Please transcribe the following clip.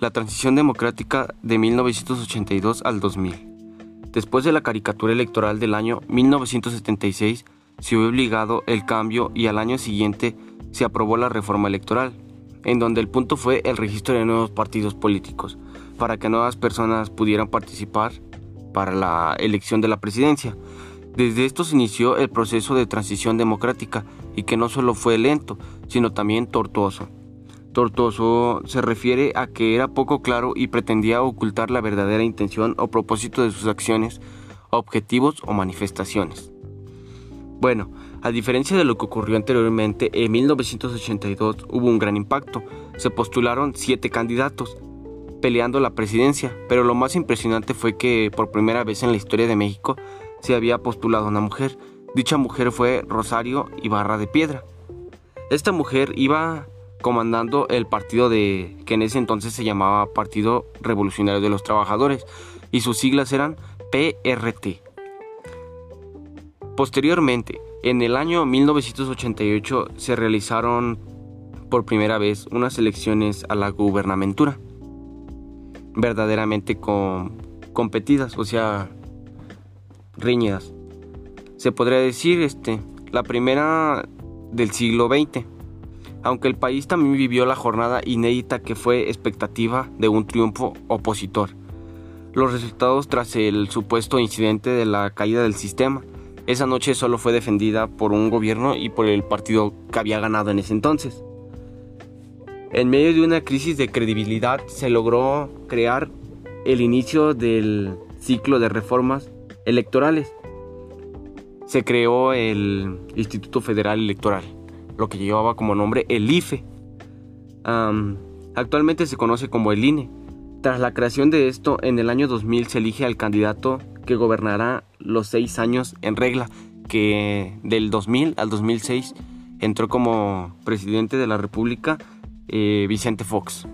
La transición democrática de 1982 al 2000. Después de la caricatura electoral del año 1976, se vio obligado el cambio y al año siguiente se aprobó la reforma electoral, en donde el punto fue el registro de nuevos partidos políticos, para que nuevas personas pudieran participar para la elección de la presidencia. Desde esto se inició el proceso de transición democrática y que no solo fue lento, sino también tortuoso. Tortuoso se refiere a que era poco claro y pretendía ocultar la verdadera intención o propósito de sus acciones, objetivos o manifestaciones. Bueno, a diferencia de lo que ocurrió anteriormente, en 1982 hubo un gran impacto. Se postularon siete candidatos peleando la presidencia, pero lo más impresionante fue que por primera vez en la historia de México se había postulado una mujer. Dicha mujer fue Rosario Ibarra de Piedra. Esta mujer iba comandando el partido de que en ese entonces se llamaba Partido Revolucionario de los Trabajadores y sus siglas eran PRT. Posteriormente, en el año 1988 se realizaron por primera vez unas elecciones a la gubernamentura, verdaderamente competidas, o sea, riñidas. Se podría decir, este, la primera del siglo XX aunque el país también vivió la jornada inédita que fue expectativa de un triunfo opositor. Los resultados tras el supuesto incidente de la caída del sistema. Esa noche solo fue defendida por un gobierno y por el partido que había ganado en ese entonces. En medio de una crisis de credibilidad se logró crear el inicio del ciclo de reformas electorales. Se creó el Instituto Federal Electoral lo que llevaba como nombre el IFE. actualmente se conoce como el INE. Tras la creación de esto, en el año 2000 se elige al candidato que gobernará los seis años en regla, que del 2000 al 2006 entró como presidente de la República eh, Vicente Fox.